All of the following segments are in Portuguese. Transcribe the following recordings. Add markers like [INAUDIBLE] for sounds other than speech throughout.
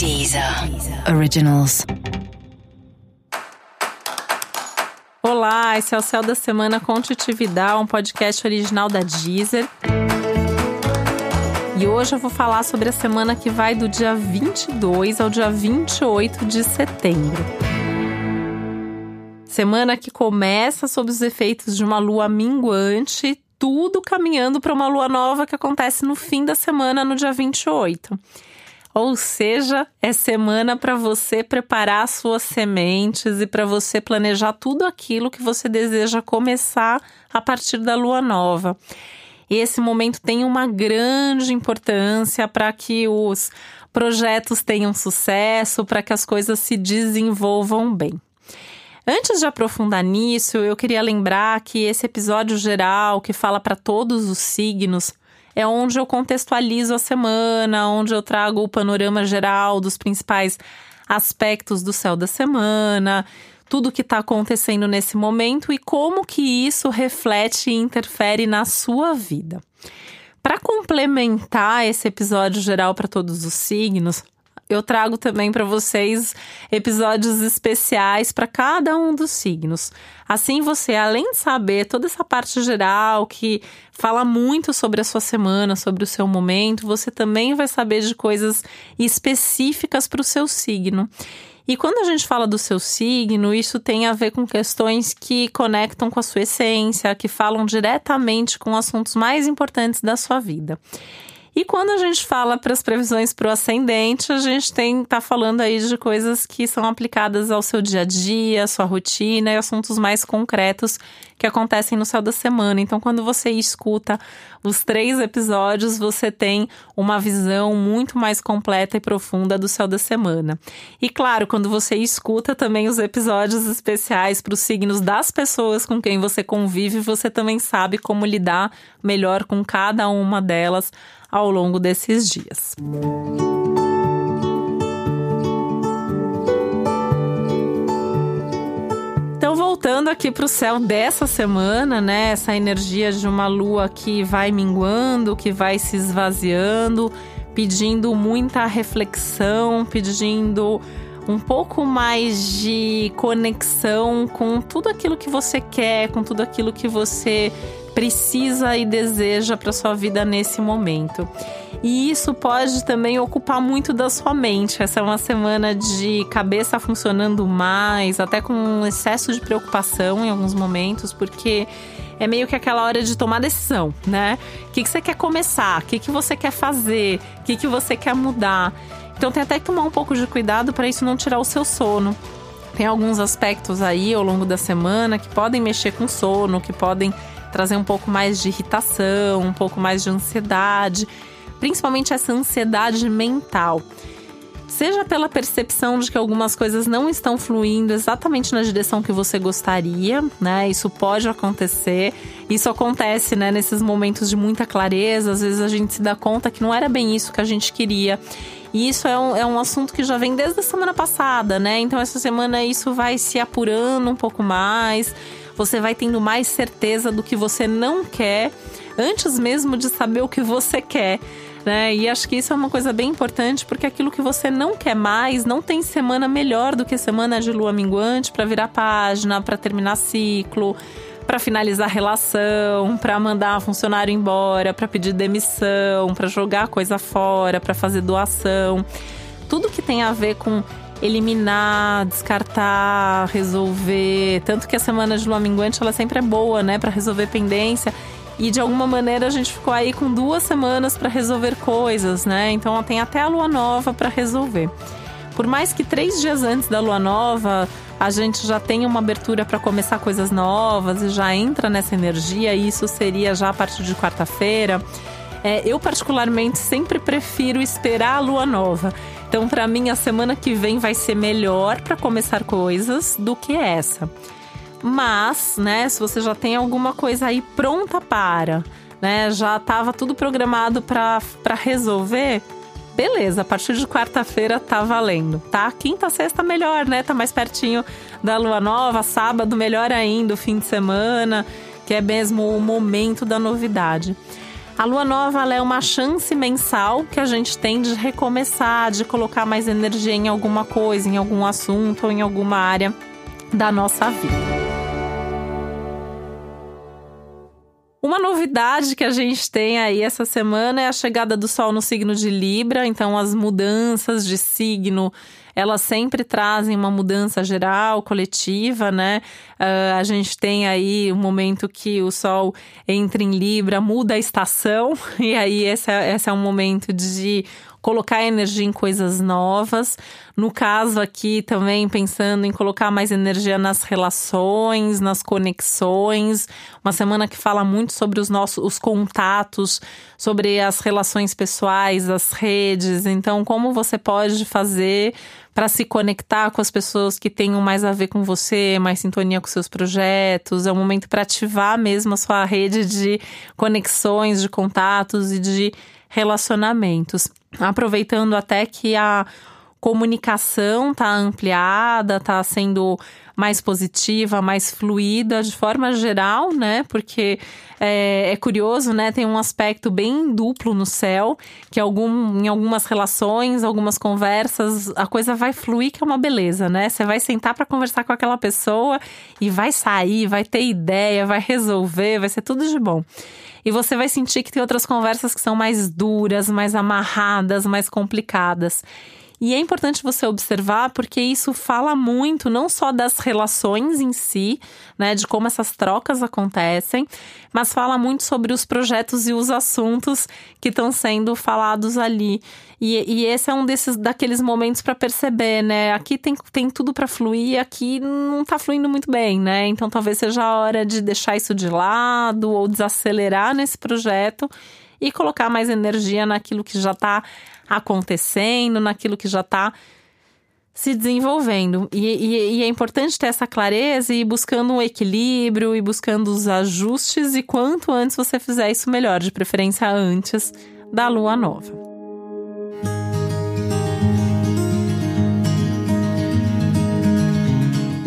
Deezer Originals. Olá, esse é o Céu da Semana com Titividade, um podcast original da Deezer. E hoje eu vou falar sobre a semana que vai do dia 22 ao dia 28 de setembro. Semana que começa sob os efeitos de uma lua minguante, tudo caminhando para uma lua nova que acontece no fim da semana, no dia 28. Ou seja, é semana para você preparar suas sementes e para você planejar tudo aquilo que você deseja começar a partir da lua nova. Esse momento tem uma grande importância para que os projetos tenham sucesso, para que as coisas se desenvolvam bem. Antes de aprofundar nisso, eu queria lembrar que esse episódio geral, que fala para todos os signos, é onde eu contextualizo a semana, onde eu trago o panorama geral dos principais aspectos do céu da semana, tudo que está acontecendo nesse momento e como que isso reflete e interfere na sua vida. Para complementar esse episódio geral para todos os signos, eu trago também para vocês episódios especiais para cada um dos signos. Assim, você, além de saber toda essa parte geral que fala muito sobre a sua semana, sobre o seu momento, você também vai saber de coisas específicas para o seu signo. E quando a gente fala do seu signo, isso tem a ver com questões que conectam com a sua essência, que falam diretamente com assuntos mais importantes da sua vida. E quando a gente fala para as previsões para o ascendente, a gente tem tá falando aí de coisas que são aplicadas ao seu dia a dia, sua rotina e assuntos mais concretos que acontecem no céu da semana. Então, quando você escuta os três episódios, você tem uma visão muito mais completa e profunda do céu da semana. E claro, quando você escuta também os episódios especiais para os signos das pessoas com quem você convive, você também sabe como lidar melhor com cada uma delas ao longo desses dias. Então, voltando aqui para o céu dessa semana, né? Essa energia de uma lua que vai minguando, que vai se esvaziando, pedindo muita reflexão, pedindo um pouco mais de conexão com tudo aquilo que você quer, com tudo aquilo que você precisa e deseja para sua vida nesse momento. E isso pode também ocupar muito da sua mente. Essa é uma semana de cabeça funcionando mais, até com um excesso de preocupação em alguns momentos, porque é meio que aquela hora de tomar decisão, né? O que, que você quer começar? O que, que você quer fazer? O que, que você quer mudar? Então tem até que tomar um pouco de cuidado para isso não tirar o seu sono. Tem alguns aspectos aí ao longo da semana que podem mexer com sono, que podem trazer um pouco mais de irritação, um pouco mais de ansiedade, principalmente essa ansiedade mental. Seja pela percepção de que algumas coisas não estão fluindo exatamente na direção que você gostaria, né? Isso pode acontecer. Isso acontece, né, nesses momentos de muita clareza. Às vezes a gente se dá conta que não era bem isso que a gente queria. E isso é um, é um assunto que já vem desde a semana passada, né? Então, essa semana isso vai se apurando um pouco mais você vai tendo mais certeza do que você não quer antes mesmo de saber o que você quer. Né? E acho que isso é uma coisa bem importante, porque aquilo que você não quer mais, não tem semana melhor do que semana de lua minguante para virar página, para terminar ciclo, para finalizar relação, para mandar funcionário embora, para pedir demissão, para jogar coisa fora, para fazer doação. Tudo que tem a ver com eliminar, descartar, resolver. Tanto que a semana de lua minguante ela sempre é boa, né, para resolver pendência. E de alguma maneira a gente ficou aí com duas semanas para resolver coisas, né? Então tem até a lua nova para resolver. Por mais que três dias antes da lua nova a gente já tenha uma abertura para começar coisas novas e já entra nessa energia, e isso seria já a partir de quarta-feira. É, eu, particularmente, sempre prefiro esperar a lua nova. Então, para mim, a semana que vem vai ser melhor para começar coisas do que essa. Mas, né, se você já tem alguma coisa aí pronta para, né, já estava tudo programado para resolver, beleza, a partir de quarta-feira tá valendo, tá? Quinta, sexta melhor, né? Tá mais pertinho da lua nova, sábado melhor ainda, o fim de semana, que é mesmo o momento da novidade. A lua nova é uma chance mensal que a gente tem de recomeçar, de colocar mais energia em alguma coisa, em algum assunto ou em alguma área da nossa vida. Uma novidade que a gente tem aí essa semana é a chegada do Sol no signo de Libra, então as mudanças de signo elas sempre trazem uma mudança geral, coletiva, né? Uh, a gente tem aí um momento que o Sol entra em Libra, muda a estação, [LAUGHS] e aí esse é, esse é um momento de colocar energia em coisas novas. No caso aqui, também pensando em colocar mais energia nas relações, nas conexões. Uma semana que fala muito sobre os nossos os contatos, sobre as relações pessoais, as redes. Então, como você pode fazer para se conectar com as pessoas que tenham mais a ver com você, mais sintonia com seus projetos. É um momento para ativar mesmo a sua rede de conexões, de contatos e de relacionamentos. Aproveitando até que a comunicação está ampliada, está sendo mais positiva, mais fluida de forma geral, né? Porque é, é, curioso, né? Tem um aspecto bem duplo no céu, que algum, em algumas relações, algumas conversas, a coisa vai fluir, que é uma beleza, né? Você vai sentar para conversar com aquela pessoa e vai sair, vai ter ideia, vai resolver, vai ser tudo de bom. E você vai sentir que tem outras conversas que são mais duras, mais amarradas, mais complicadas. E é importante você observar porque isso fala muito não só das relações em si, né, de como essas trocas acontecem, mas fala muito sobre os projetos e os assuntos que estão sendo falados ali. E, e, esse é um desses daqueles momentos para perceber, né? Aqui tem, tem tudo para fluir, aqui não está fluindo muito bem, né? Então talvez seja a hora de deixar isso de lado ou desacelerar nesse projeto e colocar mais energia naquilo que já está acontecendo, naquilo que já está se desenvolvendo. E, e, e, é importante ter essa clareza e ir buscando um equilíbrio e buscando os ajustes. E quanto antes você fizer isso, melhor, de preferência antes da lua nova.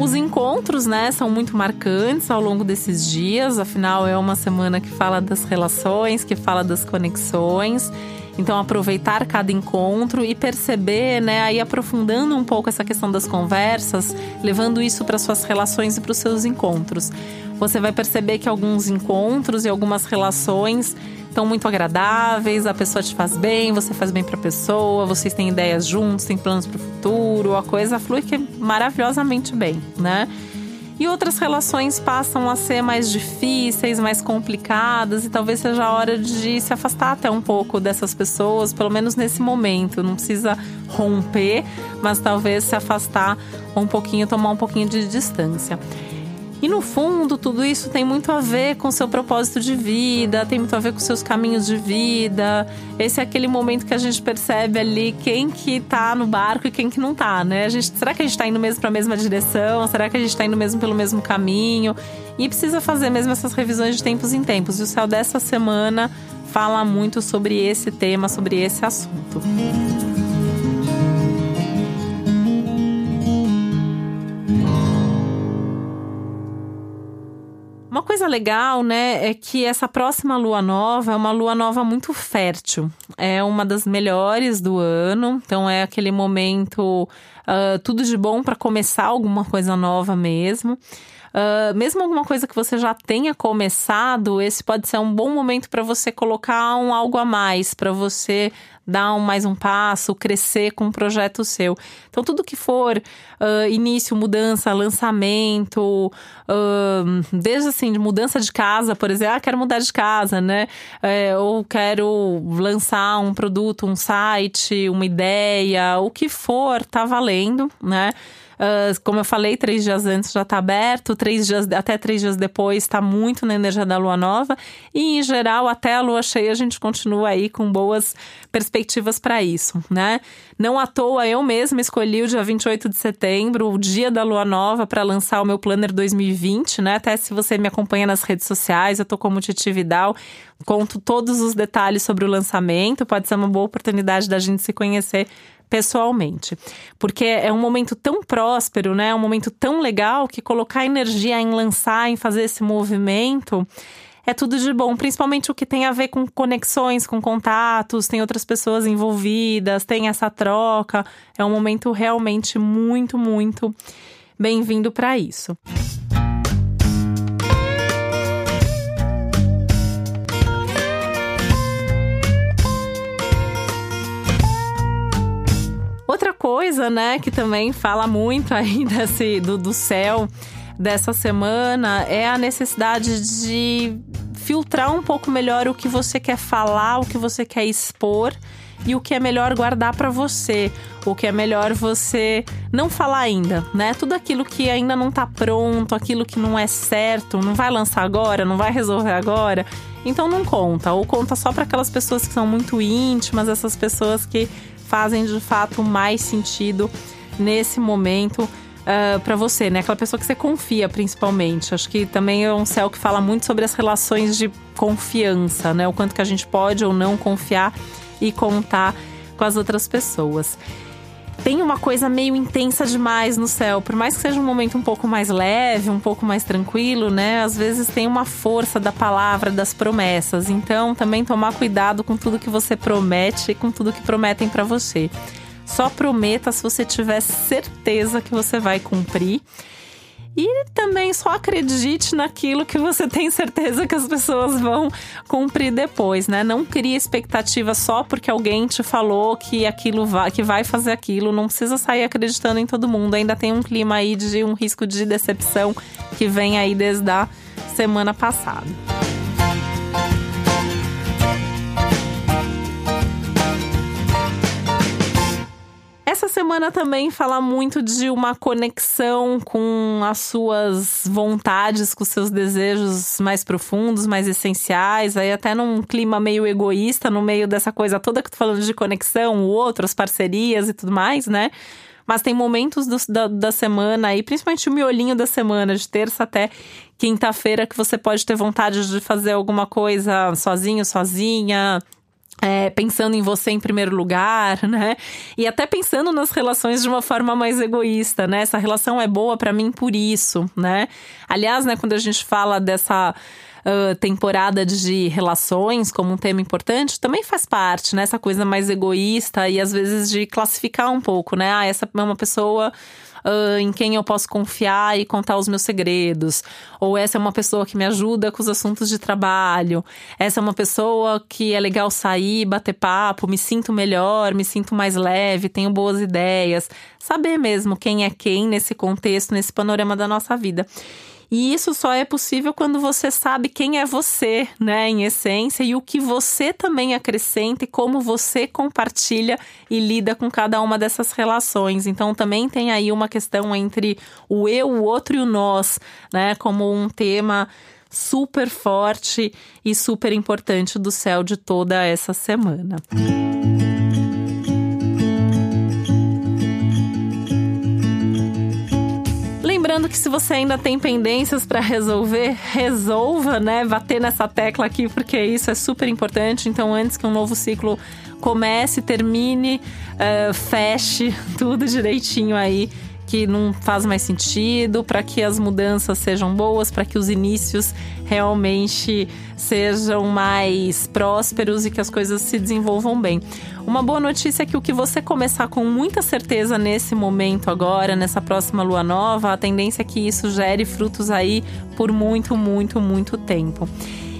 Os encontros, né, são muito marcantes ao longo desses dias, afinal é uma semana que fala das relações, que fala das conexões. Então, aproveitar cada encontro e perceber, né, aí aprofundando um pouco essa questão das conversas, levando isso para suas relações e para os seus encontros. Você vai perceber que alguns encontros e algumas relações estão muito agradáveis, a pessoa te faz bem, você faz bem para a pessoa, vocês têm ideias juntos, têm planos para o futuro, a coisa flui que maravilhosamente bem, né? E outras relações passam a ser mais difíceis, mais complicadas, e talvez seja a hora de se afastar até um pouco dessas pessoas, pelo menos nesse momento. Não precisa romper, mas talvez se afastar um pouquinho, tomar um pouquinho de distância. E no fundo, tudo isso tem muito a ver com seu propósito de vida, tem muito a ver com seus caminhos de vida. Esse é aquele momento que a gente percebe ali quem que tá no barco e quem que não tá, né? A gente, será que a gente tá indo mesmo para a mesma direção? Será que a gente tá indo mesmo pelo mesmo caminho? E precisa fazer mesmo essas revisões de tempos em tempos. E o céu dessa semana fala muito sobre esse tema, sobre esse assunto. Uma coisa legal, né, é que essa próxima lua nova é uma lua nova muito fértil. É uma das melhores do ano, então é aquele momento uh, tudo de bom para começar alguma coisa nova mesmo. Uh, mesmo alguma coisa que você já tenha começado, esse pode ser um bom momento para você colocar um algo a mais, para você dar um, mais um passo, crescer com um projeto seu. Então, tudo que for uh, início, mudança, lançamento, uh, desde assim, de mudança de casa, por exemplo, ah, quero mudar de casa, né? É, ou quero lançar um produto, um site, uma ideia, o que for, tá valendo, né? Uh, como eu falei, três dias antes já está aberto, três dias, até três dias depois está muito na energia da lua nova. E, em geral, até a lua cheia, a gente continua aí com boas perspectivas para isso, né? Não à toa, eu mesma escolhi o dia 28 de setembro, o dia da lua nova, para lançar o meu Planner 2020, né? Até se você me acompanha nas redes sociais, eu tô como Titi Vidal, conto todos os detalhes sobre o lançamento. Pode ser uma boa oportunidade da gente se conhecer pessoalmente. Porque é um momento tão próspero, né? É um momento tão legal que colocar energia em lançar, em fazer esse movimento é tudo de bom, principalmente o que tem a ver com conexões, com contatos, tem outras pessoas envolvidas, tem essa troca. É um momento realmente muito, muito bem-vindo para isso. Coisa, né, que também fala muito aí [LAUGHS] desse, do, do céu dessa semana é a necessidade de filtrar um pouco melhor o que você quer falar, o que você quer expor e o que é melhor guardar para você, o que é melhor você não falar ainda, né? Tudo aquilo que ainda não tá pronto, aquilo que não é certo, não vai lançar agora, não vai resolver agora, então não conta, ou conta só para aquelas pessoas que são muito íntimas, essas pessoas que fazem de fato mais sentido nesse momento uh, ah, para você, né? Aquela pessoa que você confia, principalmente. Acho que também é um céu que fala muito sobre as relações de confiança, né? O quanto que a gente pode ou não confiar e contar com as outras pessoas. Tem uma coisa meio intensa demais no céu, por mais que seja um momento um pouco mais leve, um pouco mais tranquilo, né? Às vezes tem uma força da palavra, das promessas. Então, também tomar cuidado com tudo que você promete e com tudo que prometem para você. Só prometa se você tiver certeza que você vai cumprir. E também só acredite naquilo que você [LAUGHS] tem certeza que as pessoas vão cumprir depois, né? Não crie expectativa só porque alguém te falou que aquilo vai, que vai fazer aquilo. Não precisa sair acreditando em todo mundo. Ainda tem um clima aí de um risco de decepção que vem aí desde a semana passada. Essa semana também fala muito de uma conexão com as suas vontades, com os seus desejos mais profundos, mais essenciais, aí até num clima meio egoísta, no meio dessa coisa toda que tô falando de conexão, o outro, as parcerias e tudo mais, né? Mas tem momentos do, da, da semana aí, principalmente o miolinho da semana, de terça até quinta-feira, que você pode ter vontade de fazer alguma coisa sozinho, sozinha, é, pensando em você em primeiro lugar, [LAUGHS] né? E até pensando nas relações de uma forma mais egoísta, né? Essa relação é boa para mim por isso, né? Aliás, né, quando a gente fala dessa uh, temporada de relações como um tema importante, também faz parte, né? Essa coisa mais egoísta e às vezes de classificar um pouco, né? Ah, essa é uma pessoa uh, em quem eu posso confiar e contar os meus segredos. Ou essa é uma pessoa que me ajuda com os assuntos de trabalho. Essa é uma pessoa que é legal sair, bater papo, me sinto melhor, me sinto mais leve, tenho boas ideias. Saber mesmo quem é quem nesse contexto, nesse panorama da nossa vida. E isso só é possível quando você sabe quem é você, né, em essência, e o que você também acrescenta e como você compartilha e lida com cada uma dessas relações. Então também tem aí uma questão entre o eu, o outro e o nós, né, como um tema super forte e super importante do céu de toda essa semana. Música lembrando que se você ainda tem pendências para resolver, resolva, né? Bater nessa tecla aqui, porque isso é super importante. Então, antes que um novo ciclo comece, termine, uh, feche tudo direitinho aí que não faz mais sentido, para que as mudanças sejam boas, para que os inícios realmente sejam mais prósperos e que as coisas se desenvolvam bem. Uma boa notícia é que o que você começar com muita certeza nesse momento agora, nessa próxima lua nova, a tendência é que isso gere frutos aí por muito, muito, muito tempo.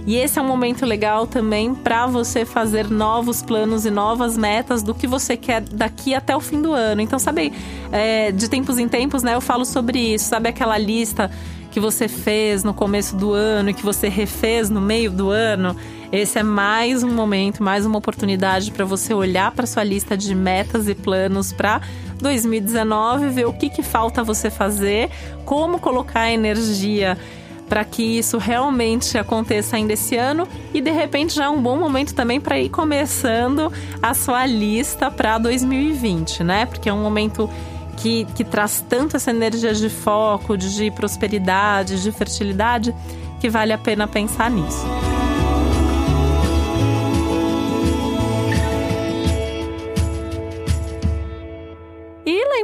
E esse é um momento legal também para você fazer novos planos e novas metas do que você quer daqui até o fim do ano. Então, sabe, é, de tempos em tempos, né, eu falo sobre isso. Sabe aquela lista que você fez no começo do ano e que você refez no meio do ano? Esse é mais um momento, mais uma oportunidade para você olhar para sua lista de metas e planos para 2019, ver o que, que falta você fazer, como colocar energia para que isso realmente aconteça ainda esse ano e de repente já é um bom momento também para ir começando a sua lista para 2020, né? Porque é um momento que, que traz tanto essa energia de foco, de prosperidade, de fertilidade, que vale a pena pensar nisso.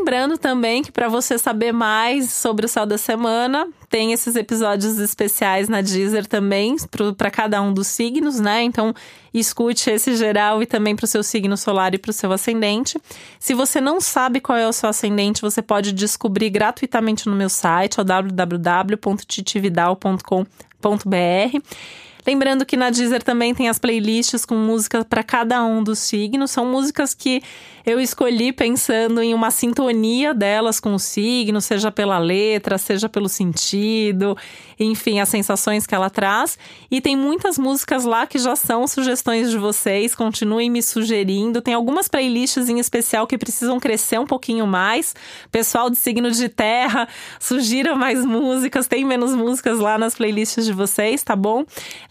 Lembrando também que para você saber mais sobre o céu da semana, tem esses episódios especiais na Deezer também, para cada um dos signos, né? Então, escute esse geral e também para o seu signo solar e para o seu ascendente. Se você não sabe qual é o seu ascendente, você pode descobrir gratuitamente no meu site, www.titividal.com.br. Lembrando que na Deezer também tem as playlists com músicas para cada um dos signos. São músicas que eu escolhi pensando em uma sintonia delas com o signo, seja pela letra, seja pelo sentido, enfim, as sensações que ela traz. E tem muitas músicas lá que já são sugestões de vocês, continuem me sugerindo. Tem algumas playlists em especial que precisam crescer um pouquinho mais. Pessoal de signo de terra, sugira mais músicas, tem menos músicas lá nas playlists de vocês, tá bom?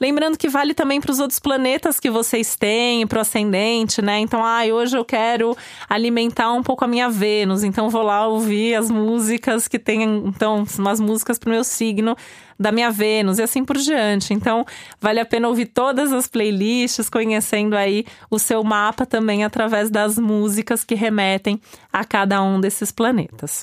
Lembrando que vale também para os outros planetas que vocês têm, para o ascendente, né? Então, ah, hoje eu quero alimentar um pouco a minha Vênus. Então vou lá ouvir as músicas que tem, então, umas músicas pro meu signo da minha Vênus e assim por diante. Então, vale a pena ouvir todas as playlists, conhecendo aí o seu mapa também através das músicas que remetem a cada um desses planetas.